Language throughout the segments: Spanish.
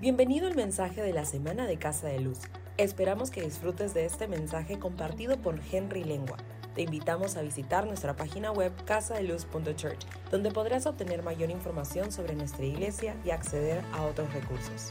Bienvenido al mensaje de la semana de Casa de Luz. Esperamos que disfrutes de este mensaje compartido por Henry Lengua. Te invitamos a visitar nuestra página web casadeluz.church, donde podrás obtener mayor información sobre nuestra iglesia y acceder a otros recursos.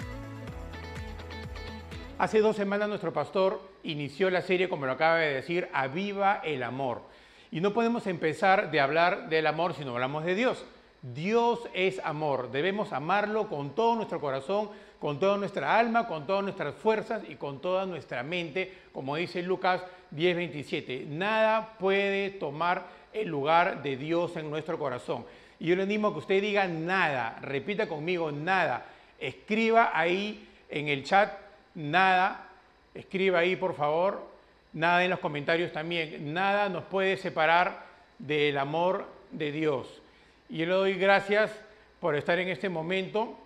Hace dos semanas nuestro pastor inició la serie, como lo acaba de decir, Aviva el Amor. Y no podemos empezar de hablar del amor si no hablamos de Dios. Dios es amor, debemos amarlo con todo nuestro corazón, con toda nuestra alma, con todas nuestras fuerzas y con toda nuestra mente, como dice Lucas 10:27. Nada puede tomar el lugar de Dios en nuestro corazón. Y yo le animo a que usted diga nada, repita conmigo nada, escriba ahí en el chat nada, escriba ahí por favor, nada en los comentarios también, nada nos puede separar del amor de Dios. Y yo le doy gracias por estar en este momento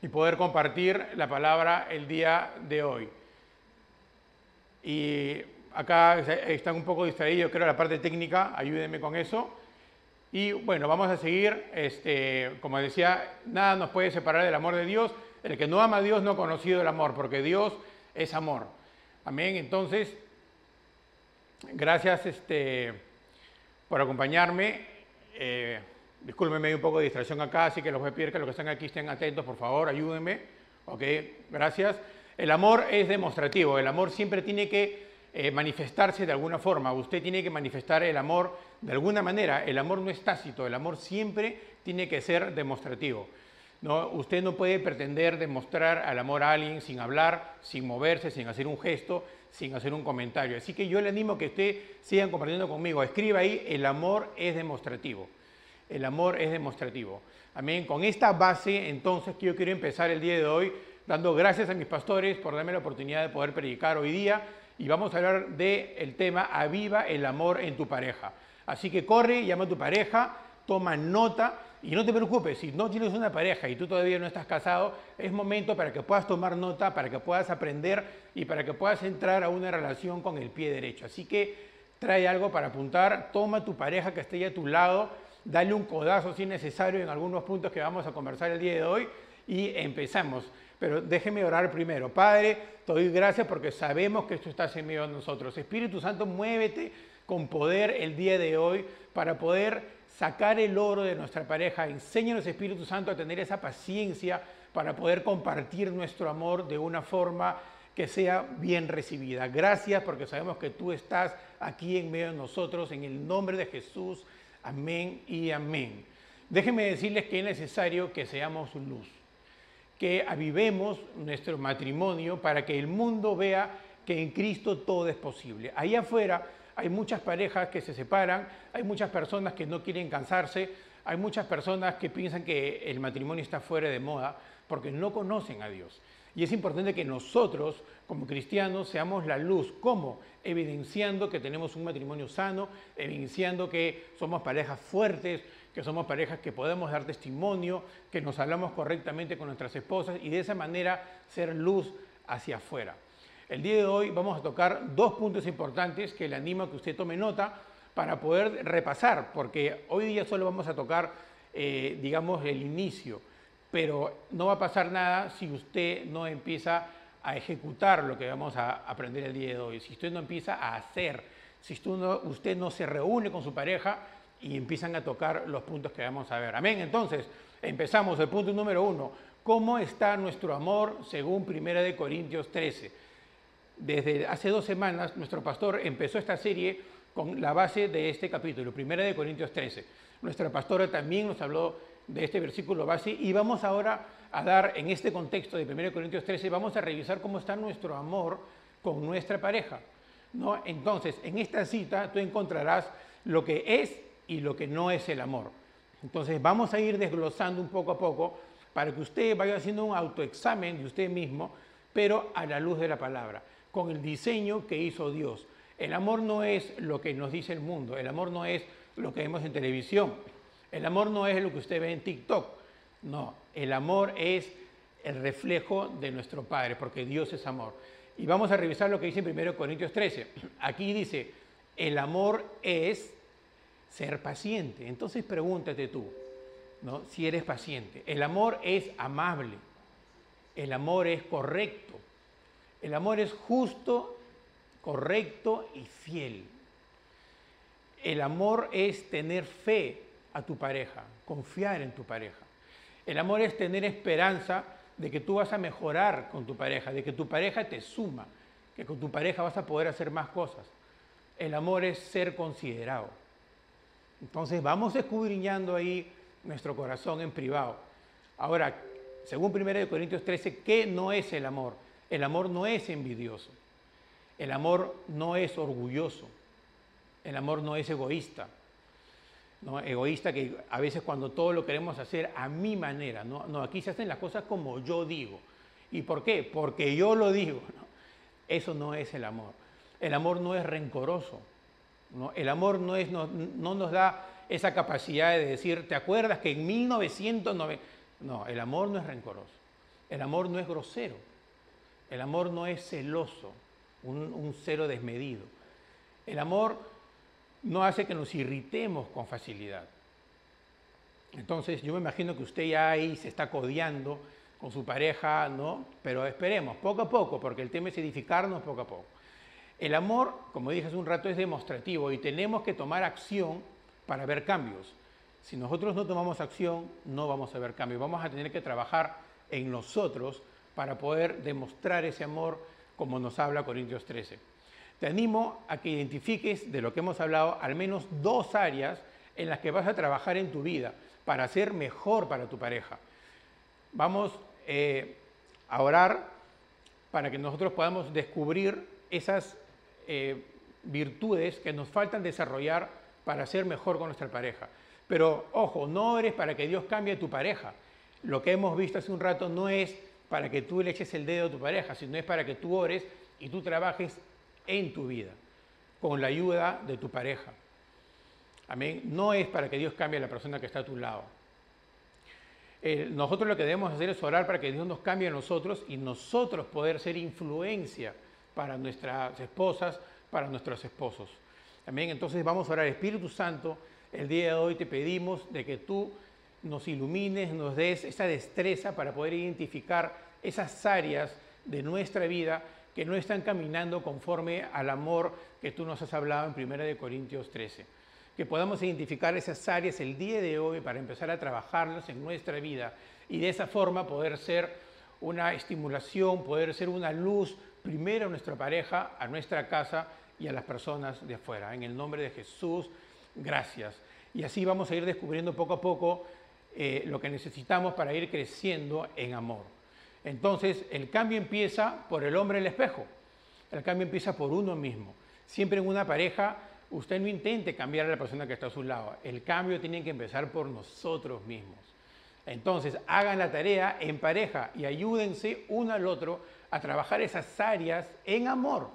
y poder compartir la palabra el día de hoy. Y acá están un poco distraídos, creo, la parte técnica, ayúdenme con eso. Y bueno, vamos a seguir, este, como decía, nada nos puede separar del amor de Dios. El que no ama a Dios no ha conocido el amor, porque Dios es amor. Amén. Entonces, gracias este, por acompañarme. Eh, Discúlpenme, hay un poco de distracción acá, así que los voy a pedir que los que están aquí estén atentos, por favor, ayúdenme. Ok, gracias. El amor es demostrativo, el amor siempre tiene que eh, manifestarse de alguna forma. Usted tiene que manifestar el amor de alguna manera. El amor no es tácito, el amor siempre tiene que ser demostrativo. ¿no? Usted no puede pretender demostrar al amor a alguien sin hablar, sin moverse, sin hacer un gesto, sin hacer un comentario. Así que yo le animo a que usted sigan compartiendo conmigo. Escriba ahí, el amor es demostrativo el amor es demostrativo. Amén. Con esta base, entonces, que yo quiero empezar el día de hoy dando gracias a mis pastores por darme la oportunidad de poder predicar hoy día y vamos a hablar del tema Aviva el amor en tu pareja. Así que corre, llama a tu pareja, toma nota y no te preocupes, si no tienes una pareja y tú todavía no estás casado, es momento para que puedas tomar nota, para que puedas aprender y para que puedas entrar a una relación con el pie derecho. Así que trae algo para apuntar, toma tu pareja que esté a tu lado dale un codazo si necesario en algunos puntos que vamos a conversar el día de hoy y empezamos. Pero déjeme orar primero. Padre, te doy gracias porque sabemos que esto está en medio de nosotros. Espíritu Santo, muévete con poder el día de hoy para poder sacar el oro de nuestra pareja. Enséñanos, Espíritu Santo, a tener esa paciencia para poder compartir nuestro amor de una forma que sea bien recibida. Gracias porque sabemos que tú estás aquí en medio de nosotros. En el nombre de Jesús. Amén y amén. Déjenme decirles que es necesario que seamos luz, que avivemos nuestro matrimonio para que el mundo vea que en Cristo todo es posible. Ahí afuera hay muchas parejas que se separan, hay muchas personas que no quieren cansarse, hay muchas personas que piensan que el matrimonio está fuera de moda porque no conocen a Dios. Y es importante que nosotros, como cristianos, seamos la luz. ¿Cómo? Evidenciando que tenemos un matrimonio sano, evidenciando que somos parejas fuertes, que somos parejas que podemos dar testimonio, que nos hablamos correctamente con nuestras esposas y de esa manera ser luz hacia afuera. El día de hoy vamos a tocar dos puntos importantes que le animo a que usted tome nota para poder repasar, porque hoy día solo vamos a tocar, eh, digamos, el inicio pero no va a pasar nada si usted no empieza a ejecutar lo que vamos a aprender el día de hoy, si usted no empieza a hacer, si usted no, se reúne con su pareja y empiezan a tocar los puntos que vamos a ver. Amén. Entonces, empezamos el punto número uno. ¿Cómo está nuestro amor según 1 Corintios 13? Desde hace dos semanas nuestro pastor empezó esta serie con la base de este capítulo, 1 Corintios 13. Nuestra pastora también nos habló de este versículo base y vamos ahora a dar en este contexto de 1 Corintios 13, vamos a revisar cómo está nuestro amor con nuestra pareja. ¿no? Entonces, en esta cita tú encontrarás lo que es y lo que no es el amor. Entonces, vamos a ir desglosando un poco a poco para que usted vaya haciendo un autoexamen de usted mismo, pero a la luz de la palabra, con el diseño que hizo Dios. El amor no es lo que nos dice el mundo, el amor no es lo que vemos en televisión, el amor no es lo que usted ve en TikTok, no, el amor es el reflejo de nuestro Padre, porque Dios es amor. Y vamos a revisar lo que dice en 1 Corintios 13. Aquí dice, el amor es ser paciente. Entonces pregúntate tú, ¿no? si eres paciente. El amor es amable. El amor es correcto. El amor es justo, correcto y fiel. El amor es tener fe a tu pareja, confiar en tu pareja. El amor es tener esperanza de que tú vas a mejorar con tu pareja, de que tu pareja te suma, que con tu pareja vas a poder hacer más cosas. El amor es ser considerado. Entonces vamos escudriñando ahí nuestro corazón en privado. Ahora, según 1 Corintios 13, ¿qué no es el amor? El amor no es envidioso. El amor no es orgulloso. El amor no es egoísta. ¿No? Egoísta que a veces cuando todo lo queremos hacer a mi manera, no, no aquí se hacen las cosas como yo digo. ¿Y por qué? Porque yo lo digo. Eso no es el amor. El amor no es rencoroso. ¿no? El amor no, es, no, no nos da esa capacidad de decir, ¿te acuerdas que en 1990... No, el amor no es rencoroso. El amor no es grosero. El amor no es celoso, un, un cero desmedido. El amor no hace que nos irritemos con facilidad. Entonces, yo me imagino que usted ya ahí se está codeando con su pareja, ¿no? Pero esperemos, poco a poco, porque el tema es edificarnos poco a poco. El amor, como dije hace un rato, es demostrativo y tenemos que tomar acción para ver cambios. Si nosotros no tomamos acción, no vamos a ver cambios. Vamos a tener que trabajar en nosotros para poder demostrar ese amor como nos habla Corintios 13. Te animo a que identifiques de lo que hemos hablado al menos dos áreas en las que vas a trabajar en tu vida para ser mejor para tu pareja. Vamos eh, a orar para que nosotros podamos descubrir esas eh, virtudes que nos faltan desarrollar para ser mejor con nuestra pareja. Pero ojo, no ores para que Dios cambie tu pareja. Lo que hemos visto hace un rato no es para que tú le eches el dedo a tu pareja, sino es para que tú ores y tú trabajes en tu vida, con la ayuda de tu pareja. Amén. No es para que Dios cambie a la persona que está a tu lado. nosotros lo que debemos hacer es orar para que Dios nos cambie a nosotros y nosotros poder ser influencia para nuestras esposas, para nuestros esposos. Amén. Entonces vamos a orar. Espíritu Santo, el día de hoy te pedimos de que tú nos ilumines, nos des esa destreza para poder identificar esas áreas de nuestra vida que no están caminando conforme al amor que tú nos has hablado en 1 Corintios 13. Que podamos identificar esas áreas el día de hoy para empezar a trabajarlas en nuestra vida y de esa forma poder ser una estimulación, poder ser una luz primero a nuestra pareja, a nuestra casa y a las personas de afuera. En el nombre de Jesús, gracias. Y así vamos a ir descubriendo poco a poco eh, lo que necesitamos para ir creciendo en amor. Entonces, el cambio empieza por el hombre el espejo. El cambio empieza por uno mismo. Siempre en una pareja, usted no intente cambiar a la persona que está a su lado. El cambio tiene que empezar por nosotros mismos. Entonces, hagan la tarea en pareja y ayúdense uno al otro a trabajar esas áreas en amor.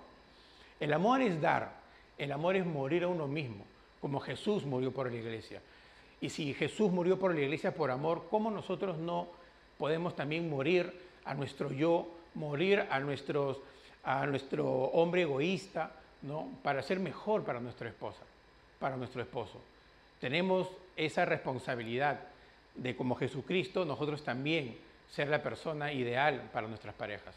El amor es dar, el amor es morir a uno mismo, como Jesús murió por la iglesia. Y si Jesús murió por la iglesia por amor, ¿cómo nosotros no podemos también morir a nuestro yo, morir a, nuestros, a nuestro hombre egoísta, ¿no? para ser mejor para nuestra esposa, para nuestro esposo. Tenemos esa responsabilidad de como Jesucristo nosotros también ser la persona ideal para nuestras parejas.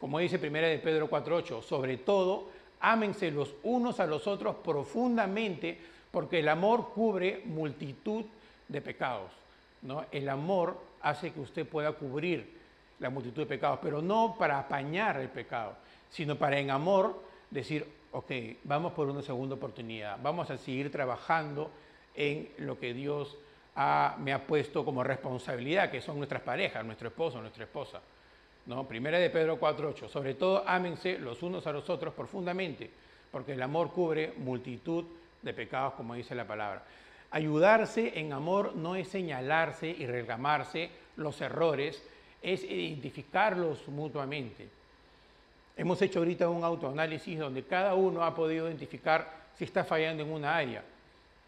Como dice primera de Pedro 4:8, sobre todo ámense los unos a los otros profundamente, porque el amor cubre multitud de pecados. ¿no? El amor hace que usted pueda cubrir la multitud de pecados, pero no para apañar el pecado, sino para en amor decir, ok, vamos por una segunda oportunidad, vamos a seguir trabajando en lo que Dios me ha puesto como responsabilidad, que son nuestras parejas, nuestro esposo, nuestra esposa. ¿no? Primera de Pedro 4.8, sobre todo ámense los unos a los otros profundamente, porque el amor cubre multitud de pecados, como dice la palabra. Ayudarse en amor no es señalarse y reclamarse los errores, es identificarlos mutuamente. Hemos hecho ahorita un autoanálisis donde cada uno ha podido identificar si está fallando en una área,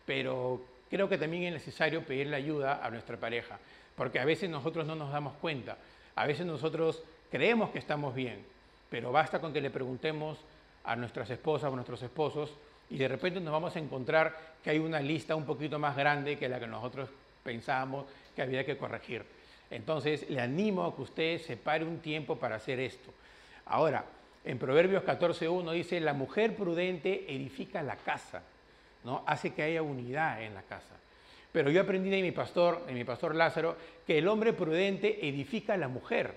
pero creo que también es necesario pedirle ayuda a nuestra pareja, porque a veces nosotros no nos damos cuenta, a veces nosotros creemos que estamos bien, pero basta con que le preguntemos a nuestras esposas o a nuestros esposos y de repente nos vamos a encontrar que hay una lista un poquito más grande que la que nosotros pensábamos que había que corregir. Entonces, le animo a que usted separe un tiempo para hacer esto. Ahora, en Proverbios 14.1 dice, la mujer prudente edifica la casa, ¿no? hace que haya unidad en la casa. Pero yo aprendí de mi pastor, de mi pastor Lázaro, que el hombre prudente edifica a la mujer.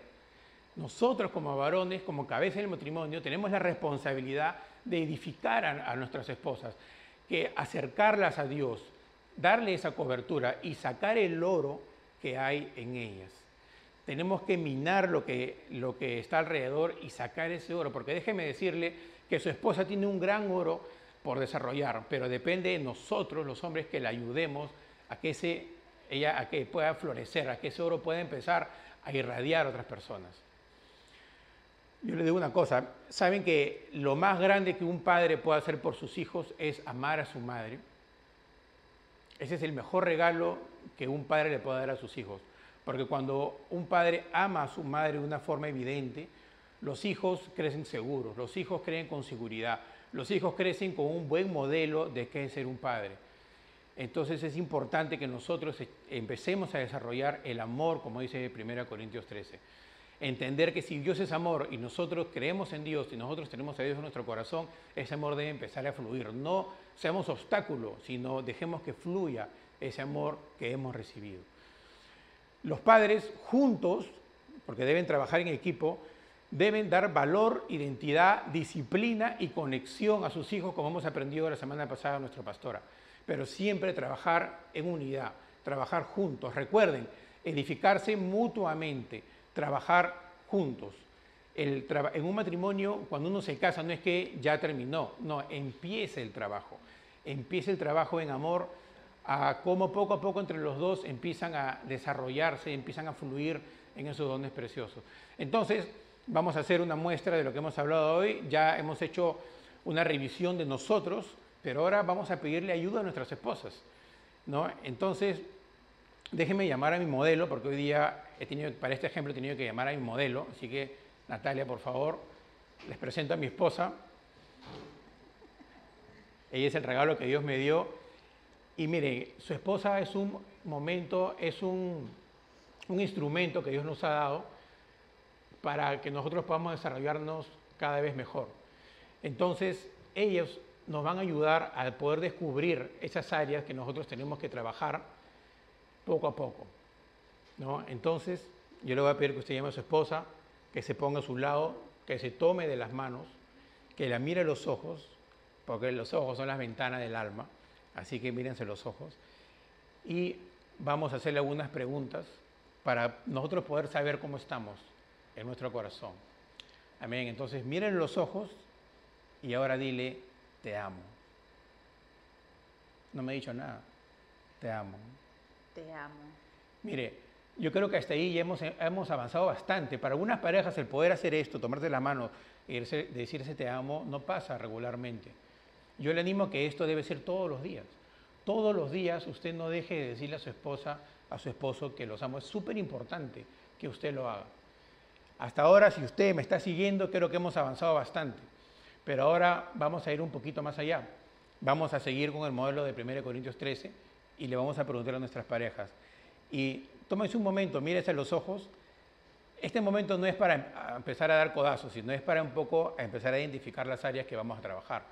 Nosotros como varones, como cabeza del matrimonio, tenemos la responsabilidad de edificar a, nuestras esposas, que acercarlas a Dios, darle esa cobertura y sacar el oro que hay en ellas. Tenemos que minar lo que, lo que está alrededor y sacar ese oro, porque déjeme decirle que su esposa tiene un gran oro por desarrollar, pero depende de nosotros, los hombres, que la ayudemos a que, ese, ella, a que pueda florecer, a que ese oro pueda empezar a irradiar a otras personas. Yo le digo una cosa, saben que lo más grande que un padre puede hacer por sus hijos es amar a su madre. Ese es el mejor regalo que un padre le puede dar a sus hijos. Porque cuando un padre ama a su madre de una forma evidente, los hijos crecen seguros, los hijos creen con seguridad, los hijos crecen con un buen modelo de qué es ser un padre. Entonces es importante que nosotros empecemos a desarrollar el amor, como dice 1 Corintios 13 entender que si Dios es amor y nosotros creemos en Dios y nosotros tenemos a Dios en nuestro corazón, ese amor debe empezar a fluir. No seamos obstáculos, sino dejemos que fluya ese amor que hemos recibido. Los padres juntos, porque deben trabajar en equipo, deben dar valor, identidad, disciplina y conexión a sus hijos, como hemos aprendido la semana pasada nuestra pastora. Pero siempre trabajar en unidad, trabajar juntos. Recuerden, edificarse mutuamente trabajar juntos. en un matrimonio, cuando uno se casa, no es que ya terminó, no, empieza el trabajo. Empieza el trabajo en amor, a cómo poco a poco entre los dos empiezan a desarrollarse, empiezan a fluir en esos dones preciosos. Entonces, vamos a hacer una muestra de lo que hemos hablado hoy. Ya hemos hecho una revisión de nosotros, pero ahora vamos a pedirle ayuda a nuestras esposas. ¿no? Entonces, déjenme llamar a mi modelo, porque hoy día para este ejemplo he tenido que llamar a mi modelo, así que Natalia, por favor, les presento a mi esposa. Ella es el regalo que Dios me dio. Y mire, su esposa es un momento, es un, un instrumento que Dios nos ha dado para que nosotros podamos desarrollarnos cada vez mejor. Entonces, ellos nos van a ayudar a poder descubrir esas áreas que nosotros tenemos que trabajar poco a poco. ¿no? Entonces, yo le voy a pedir que usted llame a su esposa, que se ponga a su lado, que se tome de las manos, que la mire a los ojos, porque los ojos son las ventanas del alma, así que mírense los ojos, y vamos a hacerle algunas preguntas para nosotros poder saber cómo estamos en nuestro corazón. Amén. Entonces, miren los ojos y ahora dile, te amo. No me he dicho nada. Te amo. Te amo. Mire, yo creo que hasta ahí ya hemos, hemos avanzado bastante. Para algunas parejas el poder hacer esto, tomarse la mano y decirse te amo, no pasa regularmente. Yo le animo a que esto debe ser todos los días. Todos los días usted no deje de decirle a su esposa, a su esposo que los amo. Es súper importante que usted lo haga. Hasta ahora, si usted me está siguiendo, creo que hemos avanzado bastante. Pero ahora vamos a ir un poquito más allá. Vamos a seguir con el modelo de 1 Corintios 13 y le vamos a preguntar a nuestras parejas. Y tómense un momento, mírese los ojos. Este momento no es para empezar a dar codazos, sino es para un poco empezar a identificar las áreas que vamos a trabajar.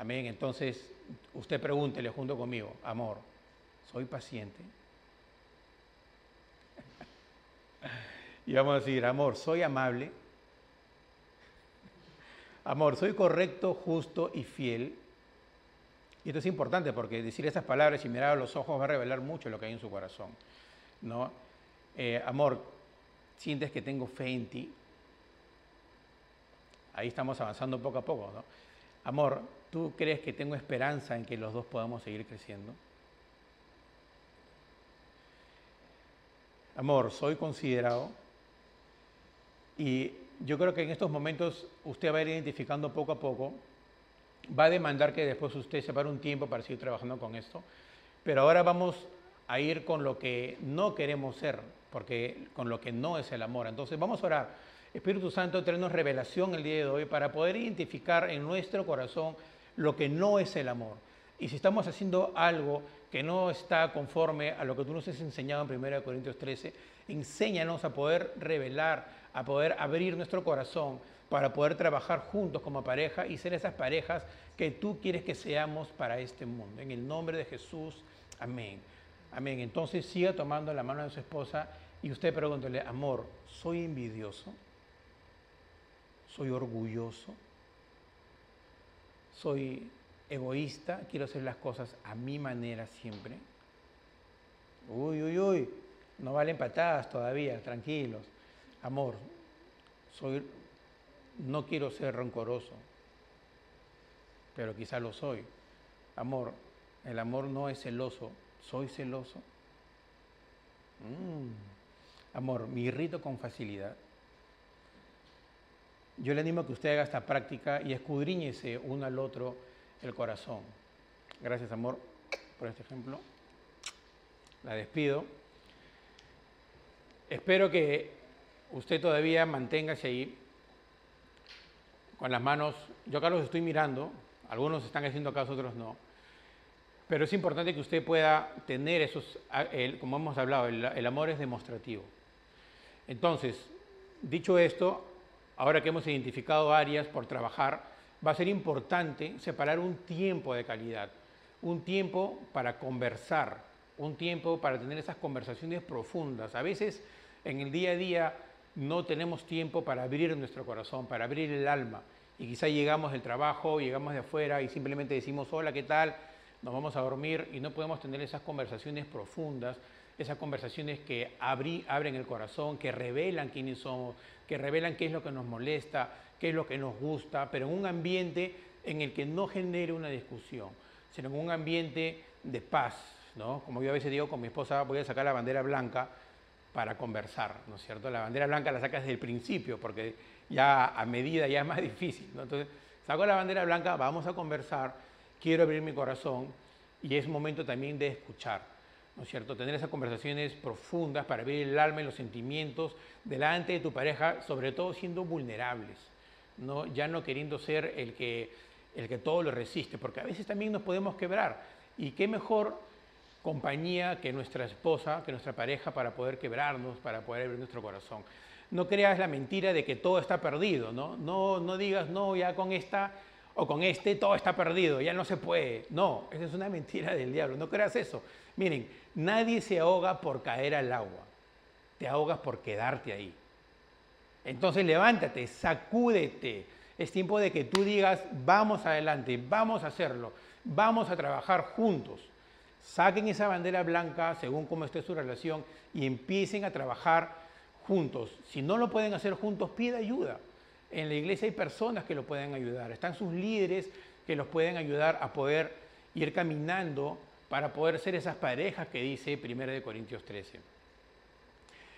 Amén. Entonces, usted pregúntele junto conmigo, amor, ¿soy paciente? y vamos a decir, amor, ¿soy amable? Amor, ¿soy correcto, justo y fiel? Y esto es importante porque decir esas palabras y mirar a los ojos va a revelar mucho lo que hay en su corazón. ¿no? Eh, amor, sientes que tengo fe en ti. Ahí estamos avanzando poco a poco. ¿no? Amor, ¿tú crees que tengo esperanza en que los dos podamos seguir creciendo? Amor, soy considerado. Y yo creo que en estos momentos usted va a ir identificando poco a poco va a demandar que después usted separe un tiempo para seguir trabajando con esto. Pero ahora vamos a ir con lo que no queremos ser, porque con lo que no es el amor. Entonces vamos a orar. Espíritu Santo, traernos revelación el día de hoy para poder identificar en nuestro corazón lo que no es el amor. Y si estamos haciendo algo que no está conforme a lo que tú nos has enseñado en 1 Corintios 13, Enséñanos a poder revelar, a poder abrir nuestro corazón para poder trabajar juntos como pareja y ser esas parejas que tú quieres que seamos para este mundo. En el nombre de Jesús, amén. Amén. Entonces siga tomando la mano de su esposa y usted pregúntele, amor, ¿soy envidioso? ¿Soy orgulloso? ¿Soy egoísta? ¿Quiero hacer las cosas a mi manera siempre? Uy, uy, uy, no valen patadas todavía, tranquilos. Amor, soy no quiero ser rencoroso, pero quizá lo soy. Amor, el amor no es celoso, soy celoso. Mm. Amor, me irrito con facilidad. Yo le animo a que usted haga esta práctica y escudriñese uno al otro el corazón. Gracias, amor, por este ejemplo. La despido. Espero que usted todavía manténgase ahí con las manos, yo acá los estoy mirando, algunos están haciendo caso, otros no, pero es importante que usted pueda tener esos, como hemos hablado, el, amor es demostrativo. Entonces, dicho esto, ahora que hemos identificado áreas por trabajar, va a ser importante separar un tiempo de calidad, un tiempo para conversar, un tiempo para tener esas conversaciones profundas. A veces en el día a día no tenemos tiempo para abrir nuestro corazón, para abrir el alma. Y quizá llegamos del trabajo, llegamos de afuera y simplemente decimos, hola, ¿qué tal? Nos vamos a dormir y no podemos tener esas conversaciones profundas, esas conversaciones que abren el corazón, que revelan quiénes somos, que revelan qué es lo que nos molesta, qué es lo que nos gusta, pero en un ambiente en el que no genere una discusión, sino en un ambiente de paz, ¿no? Como yo a veces digo con mi esposa, voy a sacar la bandera blanca, para conversar, ¿no es cierto? La bandera blanca la sacas desde el principio, porque ya a medida ya es más difícil. Entonces, saco la bandera blanca, vamos a conversar, quiero abrir mi corazón y es momento también de escuchar, ¿no cierto? Tener esas conversaciones profundas para abrir el alma y los sentimientos delante de tu pareja, sobre todo siendo vulnerables, ¿no? Ya no queriendo ser el que, el que todo lo resiste, porque a veces también nos podemos quebrar. Y qué mejor compañía que nuestra esposa, que nuestra pareja para poder quebrarnos, para poder abrir nuestro corazón. No creas la mentira de que todo está perdido, ¿no? No, no digas, no, ya con esta o con este todo está perdido, ya no se puede. No, esa es una mentira del diablo, no creas eso. Miren, nadie se ahoga por caer al agua, te ahogas por quedarte ahí. Entonces levántate, sacúdete. Es tiempo de que tú digas, vamos adelante, vamos a hacerlo, vamos a trabajar juntos. Saquen esa bandera blanca según cómo esté su relación y empiecen a trabajar juntos. Si no lo pueden hacer juntos, pida ayuda. En la iglesia hay personas que lo pueden ayudar. Están sus líderes que los pueden ayudar a poder ir caminando para poder ser esas parejas que dice 1 Corintios 13.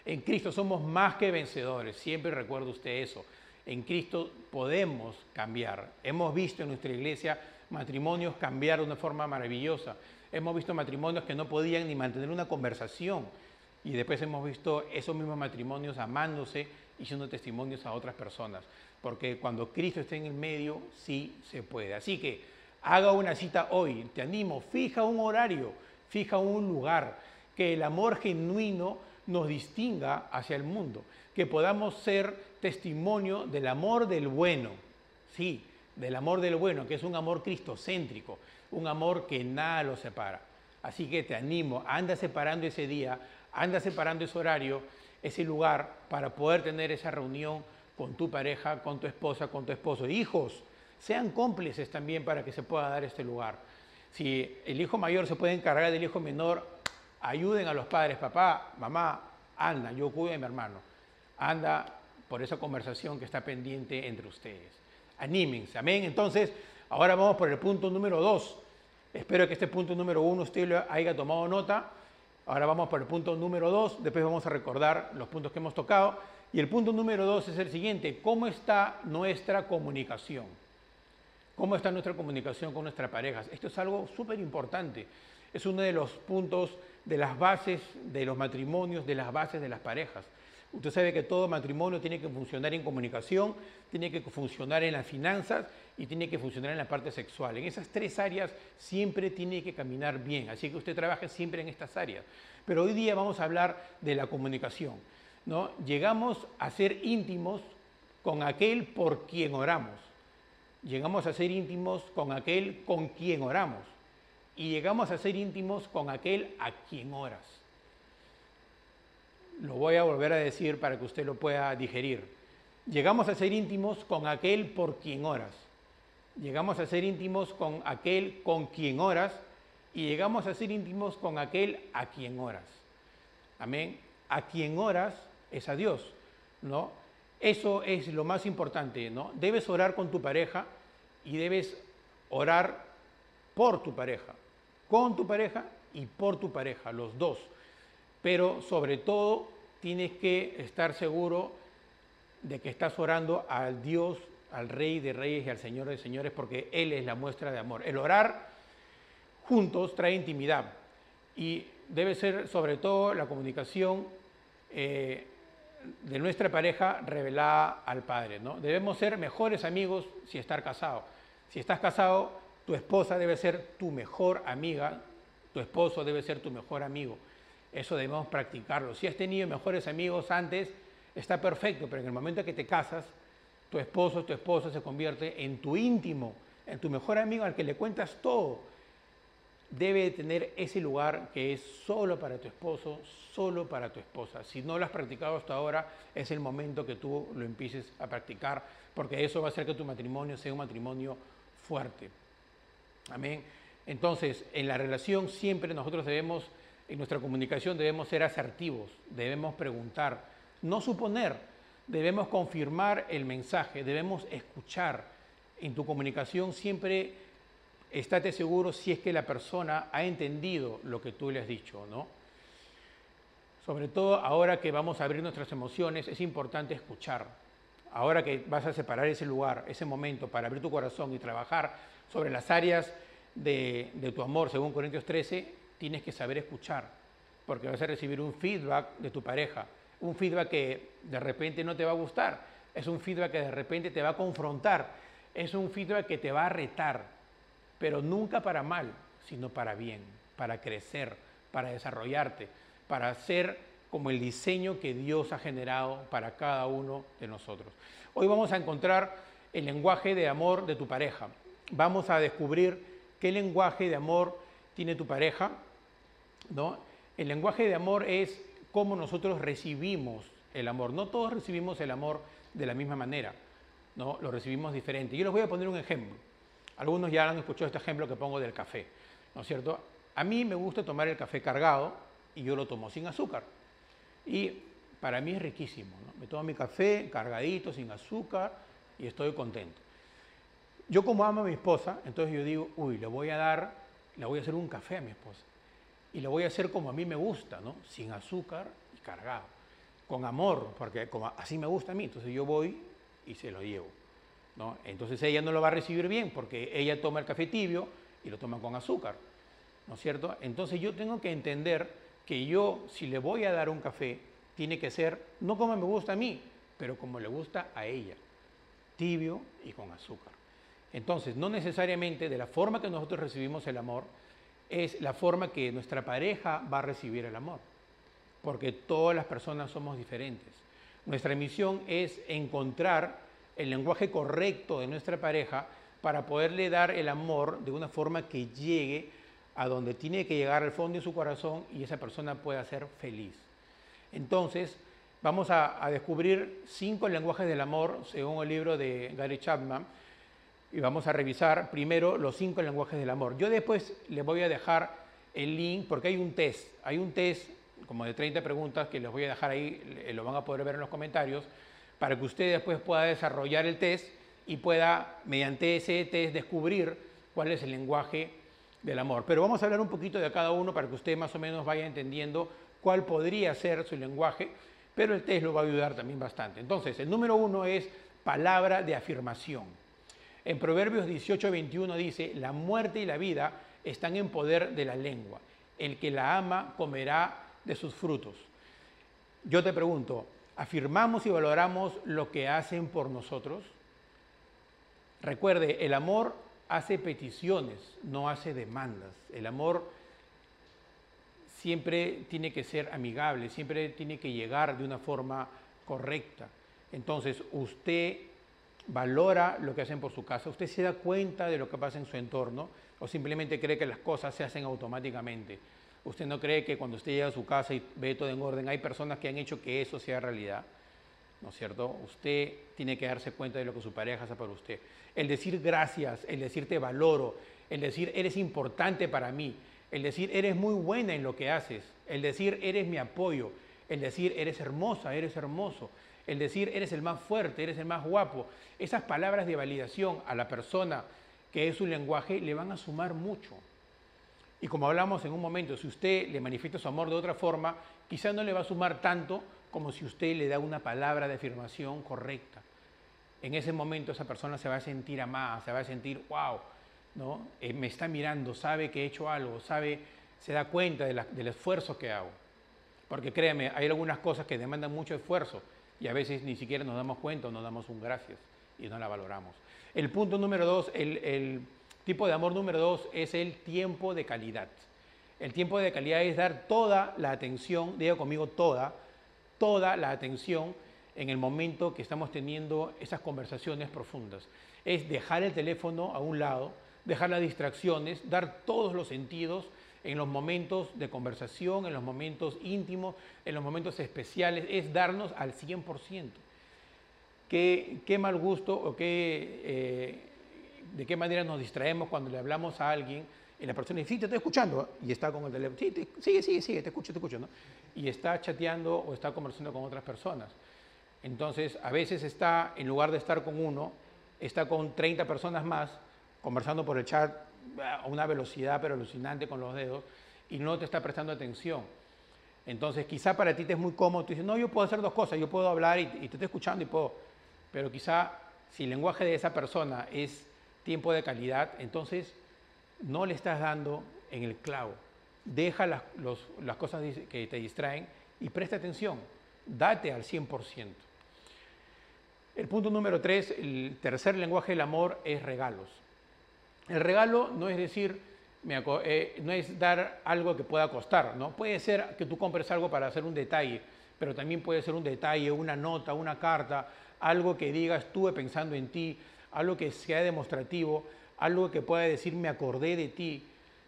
En Cristo somos más que vencedores. Siempre recuerdo usted eso. En Cristo podemos cambiar. Hemos visto en nuestra iglesia matrimonios cambiar de una forma maravillosa. Hemos visto matrimonios que no podían ni mantener una conversación y después hemos visto esos mismos matrimonios amándose y siendo testimonios a otras personas. Porque cuando Cristo está en el medio, sí se puede. Así que haga una cita hoy, te animo, fija un horario, fija un lugar, que el amor genuino nos distinga hacia el mundo, que podamos ser testimonio del amor del bueno, sí, del amor del bueno, que es un amor cristocéntrico, un amor que nada lo separa. Así que te animo, anda separando ese día, anda separando ese horario, ese lugar para poder tener esa reunión con tu pareja, con tu esposa, con tu esposo. Hijos, sean cómplices también para que se pueda dar este lugar. Si el hijo mayor se puede encargar del hijo menor, ayuden a los padres, papá, mamá, anda, yo cuido de mi hermano. Anda por esa conversación que está pendiente entre ustedes. Anímense, amén. Entonces, ahora vamos por el punto número dos. Espero que este punto número uno usted lo haya tomado nota. Ahora vamos por el punto número dos, después vamos a recordar los puntos que hemos tocado. Y el punto número dos es el siguiente, ¿cómo está nuestra comunicación? ¿Cómo está nuestra comunicación con nuestras parejas? Esto es algo súper importante. Es uno de los puntos de las bases de los matrimonios, de las bases de las parejas. Usted sabe que todo matrimonio tiene que funcionar en comunicación, tiene que funcionar en las finanzas y tiene que funcionar en la parte sexual. En esas tres áreas siempre tiene que caminar bien, así que usted trabaje siempre en estas áreas. Pero hoy día vamos a hablar de la comunicación. ¿no? Llegamos a ser íntimos con aquel por quien oramos. Llegamos a ser íntimos con aquel con quien oramos. Y llegamos a ser íntimos con aquel a quien oras. Lo voy a volver a decir para que usted lo pueda digerir. Llegamos a ser íntimos con aquel por quien oras. Llegamos a ser íntimos con aquel con quien oras y llegamos a ser íntimos con aquel a quien oras. Amén. A quien oras es a Dios, ¿no? Eso es lo más importante, ¿no? Debes orar con tu pareja y debes orar por tu pareja, con tu pareja y por tu pareja, los dos. Pero sobre todo tienes que estar seguro de que estás orando al Dios, al Rey de Reyes y al Señor de Señores, porque Él es la muestra de amor. El orar juntos trae intimidad y debe ser sobre todo la comunicación eh, de nuestra pareja revelada al Padre. ¿no? Debemos ser mejores amigos si estar casados. Si estás casado, tu esposa debe ser tu mejor amiga, tu esposo debe ser tu mejor amigo. Eso debemos practicarlo. Si has tenido mejores amigos antes, está perfecto, pero en el momento que te casas, tu esposo, tu esposa se convierte en tu íntimo, en tu mejor amigo al que le cuentas todo. Debe tener ese lugar que es solo para tu esposo, solo para tu esposa. Si no lo has practicado hasta ahora, es el momento que tú lo empieces a practicar, porque eso va a hacer que tu matrimonio sea un matrimonio fuerte. Amén. Entonces, en la relación siempre nosotros debemos, en nuestra comunicación debemos ser asertivos, debemos preguntar, no suponer, debemos confirmar el mensaje, debemos escuchar. En tu comunicación siempre estate seguro si es que la persona ha entendido lo que tú le has dicho, ¿no? Sobre todo ahora que vamos a abrir nuestras emociones, es importante escuchar. Ahora que vas a separar ese lugar, ese momento para abrir tu corazón y trabajar sobre las áreas de, de tu amor, según Corintios 13, tienes que saber escuchar, porque vas a recibir un feedback de tu pareja un feedback que de repente no te va a gustar, es un feedback que de repente te va a confrontar, es un feedback que te va a retar, pero nunca para mal, sino para bien, para crecer, para desarrollarte, para ser como el diseño que Dios ha generado para cada uno de nosotros. Hoy vamos a encontrar el lenguaje de amor de tu pareja. Vamos a descubrir qué lenguaje de amor tiene tu pareja, ¿no? El lenguaje de amor es cómo nosotros recibimos el amor. No todos recibimos el amor de la misma manera, ¿no? Lo recibimos diferente. Yo les voy a poner un ejemplo. Algunos ya han escuchado este ejemplo que pongo del café, ¿no es cierto? A mí me gusta tomar el café cargado y yo lo tomo sin azúcar. Y para mí es riquísimo. Me tomo mi café cargadito, sin azúcar y estoy contento. Yo como amo a mi esposa, entonces yo digo, uy, le voy a dar, le voy a hacer un café a mi esposa y lo voy a hacer como a mí me gusta, ¿no? Sin azúcar y cargado, con amor, porque como así me gusta a mí, entonces yo voy y se lo llevo, ¿no? Entonces ella no lo va a recibir bien porque ella toma el café tibio y lo toma con azúcar, ¿no es cierto? Entonces yo tengo que entender que yo, si le voy a dar un café, tiene que ser no como me gusta a mí, pero como le gusta a ella, tibio y con azúcar. Entonces, no necesariamente de la forma que nosotros recibimos el amor, es la forma que nuestra pareja va a recibir el amor, porque todas las personas somos diferentes. Nuestra misión es encontrar el lenguaje correcto de nuestra pareja para poderle dar el amor de una forma que llegue a donde tiene que llegar al fondo de su corazón y esa persona pueda ser feliz. Entonces, vamos a, descubrir cinco lenguajes del amor según el libro de Gary Chapman y vamos a revisar primero los cinco lenguajes del amor. Yo después les voy a dejar el link porque hay un test, hay un test como de 30 preguntas que les voy a dejar ahí, lo van a poder ver en los comentarios, para que usted después pueda desarrollar el test y pueda, mediante ese test, descubrir cuál es el lenguaje del amor. Pero vamos a hablar un poquito de cada uno para que usted más o menos vaya entendiendo cuál podría ser su lenguaje, pero el test lo va a ayudar también bastante. Entonces, el número uno es palabra de afirmación. En Proverbios 18, 21 dice, la muerte y la vida están en poder de la lengua. El que la ama comerá de sus frutos. Yo te pregunto, afirmamos y valoramos lo que hacen por nosotros. Recuerde, el amor hace peticiones, no hace demandas. El amor siempre tiene que ser amigable, siempre tiene que llegar de una forma correcta. Entonces, usted valora lo que hacen por su casa, usted se da cuenta de lo que pasa en su entorno o simplemente cree que las cosas se hacen automáticamente. Usted no cree que cuando usted llega a su casa y ve todo en orden, hay personas que han hecho que eso sea realidad. ¿No es cierto? Usted tiene que darse cuenta de lo que su pareja hace por usted. El decir gracias, el decir te valoro, el decir eres importante para mí, el decir eres muy buena en lo que haces, el decir eres mi apoyo, el decir eres hermosa, eres hermoso, el decir eres el más fuerte, eres el más guapo. Esas palabras de validación a la persona que es su lenguaje le van a sumar mucho. Y como hablamos en un momento, si usted le manifiesta su amor de otra forma, quizá no le va a sumar tanto como si usted le da una palabra de afirmación correcta. En ese momento esa persona se va a sentir amada, se va a sentir, wow, ¿no? Eh, me está mirando, sabe que he hecho algo, sabe, se da cuenta del esfuerzo que hago. Porque créame, hay algunas cosas que demandan mucho esfuerzo y a veces ni siquiera nos damos cuenta o nos damos un gracias y no la valoramos. El punto número dos, el tipo de amor número dos es el tiempo de calidad. El tiempo de calidad es dar toda la atención, diga conmigo toda, toda la atención en el momento que estamos teniendo esas conversaciones profundas. Es dejar el teléfono a un lado, dejar las distracciones, dar todos los sentidos en los momentos de conversación, en los momentos íntimos, en los momentos especiales, es darnos al 100%. Qué, qué mal gusto o qué, eh, de qué manera nos distraemos cuando le hablamos a alguien y la persona dice, sí, te estoy escuchando, y está con el teléfono, sí, sigue, sigue, sigue, te escucho, te escucho, ¿no? Y está chateando o está conversando con otras personas. Entonces, a veces está, en lugar de estar con uno, está con 30 personas más, conversando por el chat a una velocidad pero alucinante con los dedos, y no te está prestando atención. Entonces, quizá para ti te es muy cómodo, tú dices, no, yo puedo hacer dos cosas, yo puedo hablar y, y te estoy escuchando y puedo, pero quizá si el lenguaje de esa persona es tiempo de calidad, entonces no le estás dando en el clavo. Deja las, las cosas que te distraen y presta atención. Date al 100%. El punto número tres, el tercer lenguaje del amor es regalos. El regalo no es decir, eh, no es dar algo que pueda costar, ¿no? Puede ser que tú compres algo para hacer un detalle, pero también puede ser un detalle, una nota, una carta, algo que digas, estuve pensando en ti, algo que sea demostrativo, algo que pueda decir, me acordé de ti,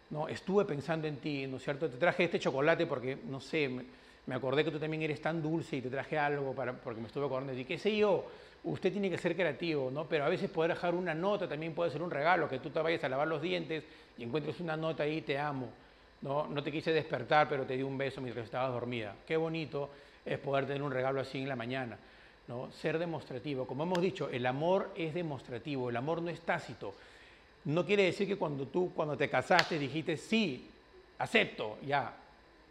¿no? estuve pensando en ti, ¿no es cierto? Te traje este chocolate porque, no sé, me, acordé que tú también eres tan dulce y te traje algo para, porque me estuve acordando de ti, qué sé yo, usted tiene que ser creativo, ¿no? Pero a veces poder dejar una nota también puede ser un regalo, que tú te vayas a lavar los dientes y encuentres una nota ahí, te amo, ¿no? No te quise despertar, pero te di un beso mientras estabas dormida. Qué bonito es poder tener un regalo así en la mañana. ¿no? Ser demostrativo. Como hemos dicho, el amor es demostrativo, el amor no es tácito. No quiere decir que cuando tú, cuando te casaste, dijiste, sí, acepto, ya.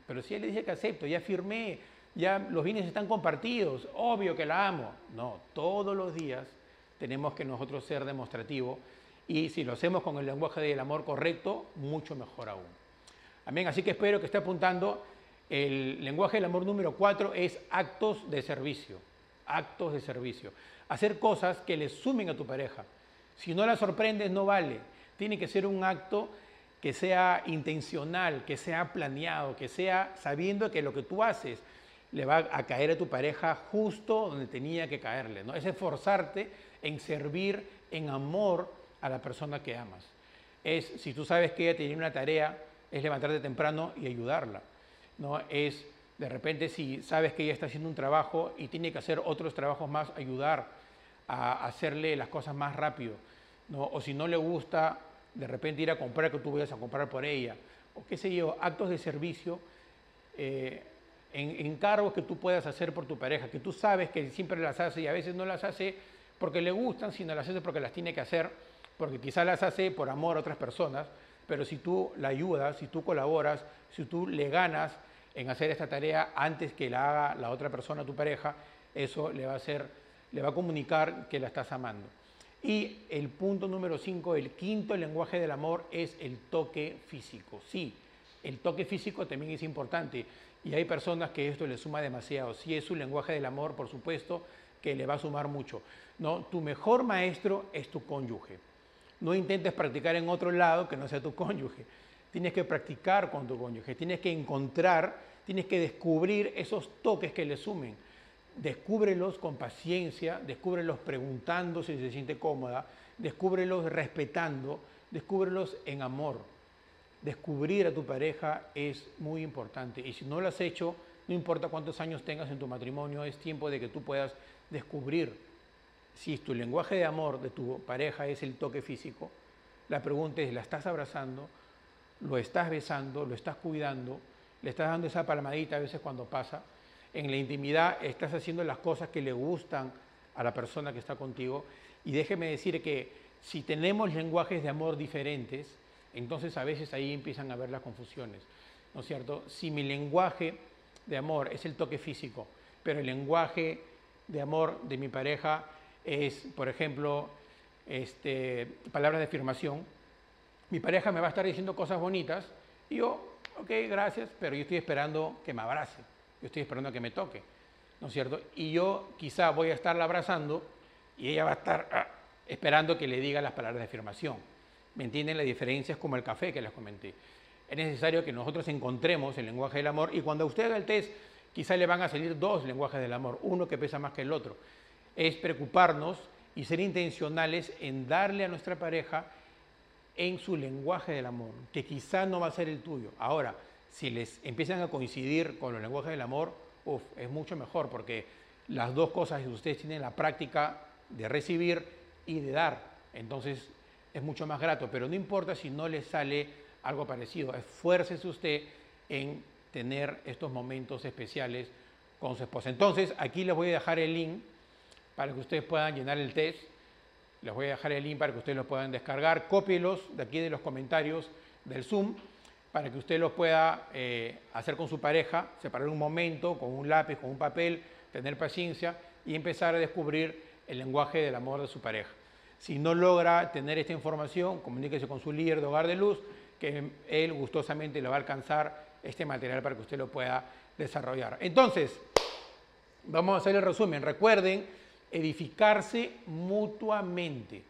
Pero si él le dije que acepto, ya firmé, ya los bienes están compartidos, obvio que la amo. No, todos los días tenemos que nosotros ser demostrativos y si lo hacemos con el lenguaje del amor correcto, mucho mejor aún. Amén, así que espero que esté apuntando. El lenguaje del amor número cuatro es actos de servicio actos de servicio. Hacer cosas que le sumen a tu pareja. Si no la sorprendes, no vale. Tiene que ser un acto que sea intencional, que sea planeado, que sea sabiendo que lo que tú haces le va a caer a tu pareja justo donde tenía que caerle. ¿no? Es esforzarte en servir en amor a la persona que amas. Es, si tú sabes que ella tiene una tarea, es levantarte temprano y ayudarla. ¿no? Es de repente, si sabes que ella está haciendo un trabajo y tiene que hacer otros trabajos más, ayudar a hacerle las cosas más rápido. ¿no? O si no le gusta, de repente ir a comprar, que tú vayas a comprar por ella. O qué sé yo, actos de servicio, eh, en, encargos que tú puedas hacer por tu pareja, que tú sabes que siempre las hace y a veces no las hace porque le gustan, sino las hace porque las tiene que hacer, porque quizás las hace por amor a otras personas, pero si tú la ayudas, si tú colaboras, si tú le ganas, en hacer esta tarea antes que la haga la otra persona, tu pareja, eso le va a hacer, le va a comunicar que la estás amando. Y el punto número cinco, el quinto lenguaje del amor es el toque físico. Sí, el toque físico también es importante. Y hay personas que esto le suma demasiado. Si es su lenguaje del amor, por supuesto, que le va a sumar mucho. No, tu mejor maestro es tu cónyuge. No intentes practicar en otro lado que no sea tu cónyuge. Tienes que practicar con tu cónyuge, tienes que encontrar, tienes que descubrir esos toques que le sumen. Descúbrelos con paciencia, descúbrelos preguntando si se siente cómoda, descúbrelos respetando, descúbrelos en amor. Descubrir a tu pareja es muy importante y si no lo has hecho, no importa cuántos años tengas en tu matrimonio, es tiempo de que tú puedas descubrir si tu lenguaje de amor de tu pareja es el toque físico. La pregunta es, ¿la estás abrazando? ¿Lo estás besando? ¿Lo estás cuidando? ¿Le estás dando esa palmadita a veces cuando pasa? En la intimidad estás haciendo las cosas que le gustan a la persona que está contigo. Y déjeme decir que si tenemos lenguajes de amor diferentes, entonces a veces ahí empiezan a haber las confusiones. ¿No es cierto? Si mi lenguaje de amor es el toque físico, pero el lenguaje de amor de mi pareja es, por ejemplo, este, palabras de afirmación. Mi pareja me va a estar diciendo cosas bonitas y yo, ok, gracias, pero yo estoy esperando que me abrace, yo estoy esperando que me toque, ¿no es cierto? Y yo quizá voy a estarla abrazando y ella va a estar ah, esperando que le diga las palabras de afirmación. ¿Me entienden? La diferencia es como el café que les comenté. Es necesario que nosotros encontremos el lenguaje del amor y cuando usted haga el test, quizá le van a salir dos lenguajes del amor, uno que pesa más que el otro es preocuparnos y ser intencionales en darle a nuestra pareja en su lenguaje del amor, que quizá no va a ser el tuyo. Ahora, si les empiezan a coincidir con los lenguajes del amor, uf, es mucho mejor porque las dos cosas ustedes tienen la práctica de recibir y de dar. Entonces es mucho más grato, pero no importa si no les sale algo parecido, esfuércese usted en tener estos momentos especiales con su esposa. Entonces, aquí les voy a dejar el link para que ustedes puedan llenar el test. Les voy a dejar el link para que ustedes lo puedan descargar. Cópielos de aquí de los comentarios del Zoom para que usted lo pueda eh, hacer con su pareja, separar un momento con un lápiz, con un papel, tener paciencia y empezar a descubrir el lenguaje del amor de su pareja. Si no logra tener esta información, comuníquese con su líder de hogar de luz, que él gustosamente le va a alcanzar este material para que usted lo pueda desarrollar. Entonces, vamos a hacer el resumen. Recuerden edificarse mutuamente,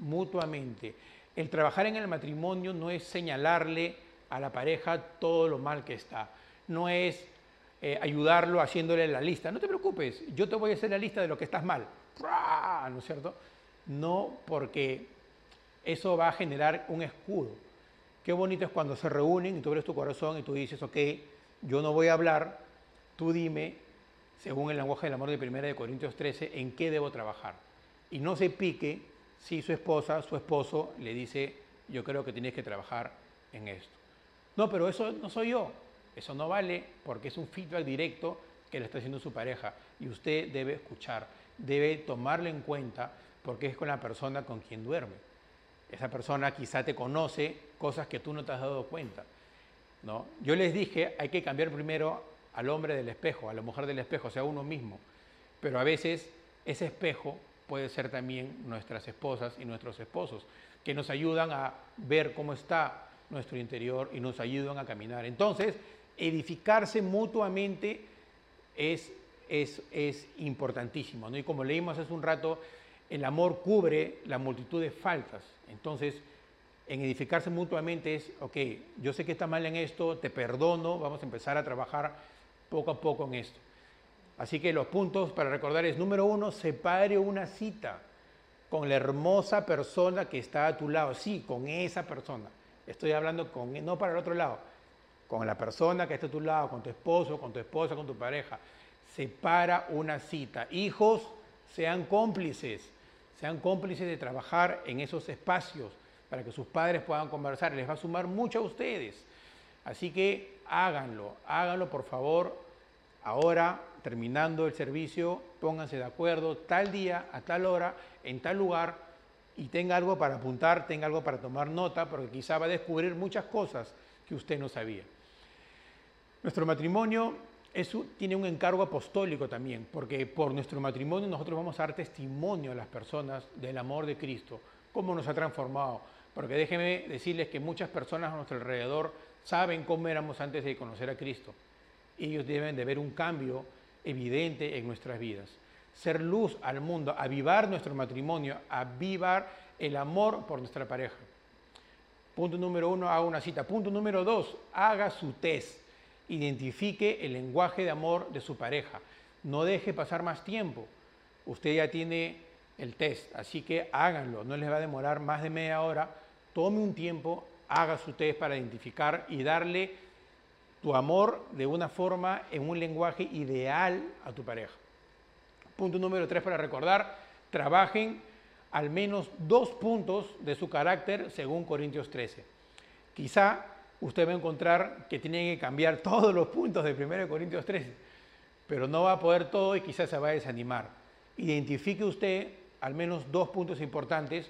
mutuamente. El trabajar en el matrimonio no es señalarle a la pareja todo lo mal que está, no es eh, ayudarlo haciéndole la lista. No te preocupes, yo te voy a hacer la lista de lo que estás mal, ¿no es cierto? No porque eso va a generar un escudo. Qué bonito es cuando se reúnen y tú abres tu corazón y tú dices, ok, yo no voy a hablar, tú dime según el lenguaje del amor de 1 de Corintios 13, en qué debo trabajar. Y no se pique si su esposa, su esposo le dice, yo creo que tienes que trabajar en esto. No, pero eso no soy yo. Eso no vale porque es un feedback directo que le está haciendo su pareja. Y usted debe escuchar, debe tomarlo en cuenta porque es con la persona con quien duerme. Esa persona quizá te conoce cosas que tú no te has dado cuenta. ¿no? Yo les dije, hay que cambiar primero al hombre del espejo, a la mujer del espejo, o sea, uno mismo. Pero a veces ese espejo puede ser también nuestras esposas y nuestros esposos, que nos ayudan a ver cómo está nuestro interior y nos ayudan a caminar. Entonces, edificarse mutuamente es, es, es importantísimo. ¿no? Y como leímos hace un rato, el amor cubre la multitud de faltas. Entonces, en edificarse mutuamente es, ok, yo sé que está mal en esto, te perdono, vamos a empezar a trabajar poco a poco en esto. Así que los puntos para recordar es, número uno, separe una cita con la hermosa persona que está a tu lado. Sí, con esa persona. Estoy hablando con, no para el otro lado, con la persona que está a tu lado, con tu esposo, con tu esposa, con tu pareja. Separa una cita. Hijos, sean cómplices, sean cómplices de trabajar en esos espacios para que sus padres puedan conversar. Les va a sumar mucho a ustedes. Así que háganlo, háganlo por favor. Ahora, terminando el servicio, pónganse de acuerdo tal día, a tal hora, en tal lugar y tenga algo para apuntar, tenga algo para tomar nota, porque quizá va a descubrir muchas cosas que usted no sabía. Nuestro matrimonio tiene un encargo apostólico también, porque por nuestro matrimonio nosotros vamos a dar testimonio a las personas del amor de Cristo, cómo nos ha transformado. Porque déjenme decirles que muchas personas a nuestro alrededor saben cómo éramos antes de conocer a Cristo. ellos deben de ver un cambio evidente en nuestras vidas. Ser luz al mundo, avivar nuestro matrimonio, avivar el amor por nuestra pareja. Punto número uno, haga una cita. Punto número dos, haga su test. Identifique el lenguaje de amor de su pareja. No deje pasar más tiempo. Usted ya tiene el test, así que háganlo. No les va a demorar más de media hora. Tome un tiempo, haga su test para identificar y darle tu amor de una forma, en un lenguaje ideal a tu pareja. Punto número tres para recordar, trabajen al menos dos puntos de su carácter según Corintios 13. Quizá usted va a encontrar que tiene que cambiar todos los puntos de 1 Corintios 13, pero no va a poder todo y quizás se va a desanimar. Identifique usted al menos dos puntos importantes.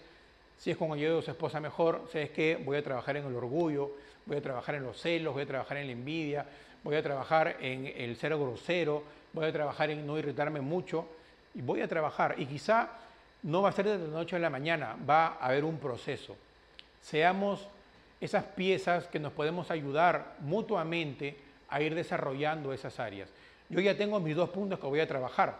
Si es con ayuda de su esposa mejor, sabes que voy a trabajar en el orgullo, voy a trabajar en los celos, voy a trabajar en la envidia, voy a trabajar en el ser grosero, voy a trabajar en no irritarme mucho y voy a trabajar. Y quizá no va a ser de la noche a la mañana, va a haber un proceso. Seamos esas piezas que nos podemos ayudar mutuamente a ir desarrollando esas áreas. Yo ya tengo mis dos puntos que voy a trabajar,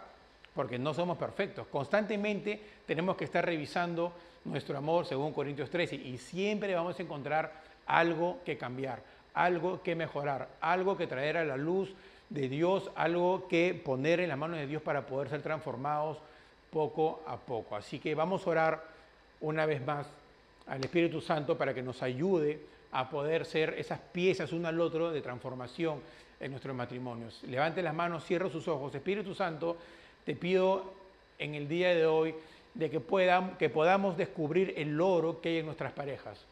porque no somos perfectos. Constantemente tenemos que estar revisando nuestro amor según Corintios 13 y siempre vamos a encontrar algo que cambiar, algo que mejorar, algo que traer a la luz de Dios, algo que poner en las manos de Dios para poder ser transformados poco a poco. Así que vamos a orar una vez más al Espíritu Santo para que nos ayude a poder ser esas piezas uno al otro de transformación en nuestros matrimonios. Levante las manos, cierre sus ojos. Espíritu Santo, te pido en el día de hoy de que, puedan, que podamos descubrir el oro que hay en nuestras parejas.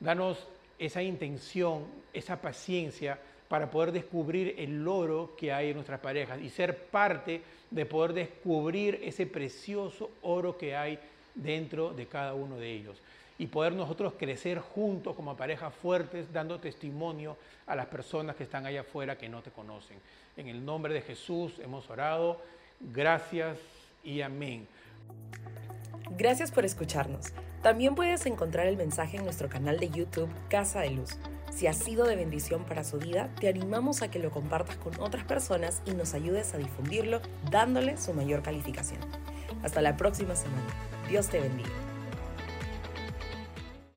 Danos esa intención, esa paciencia para poder descubrir el oro que hay en nuestras parejas y ser parte de poder descubrir ese precioso oro que hay dentro de cada uno de ellos y poder nosotros crecer juntos como parejas fuertes, dando testimonio a las personas que están allá afuera que no te conocen. En el nombre de Jesús hemos orado. Gracias y amén. Gracias por escucharnos. También puedes encontrar el mensaje en nuestro canal de YouTube Casa de Luz. Si ha sido de bendición para su vida, te animamos a que lo compartas con otras personas y nos ayudes a difundirlo dándole su mayor calificación. Hasta la próxima semana. Dios te bendiga.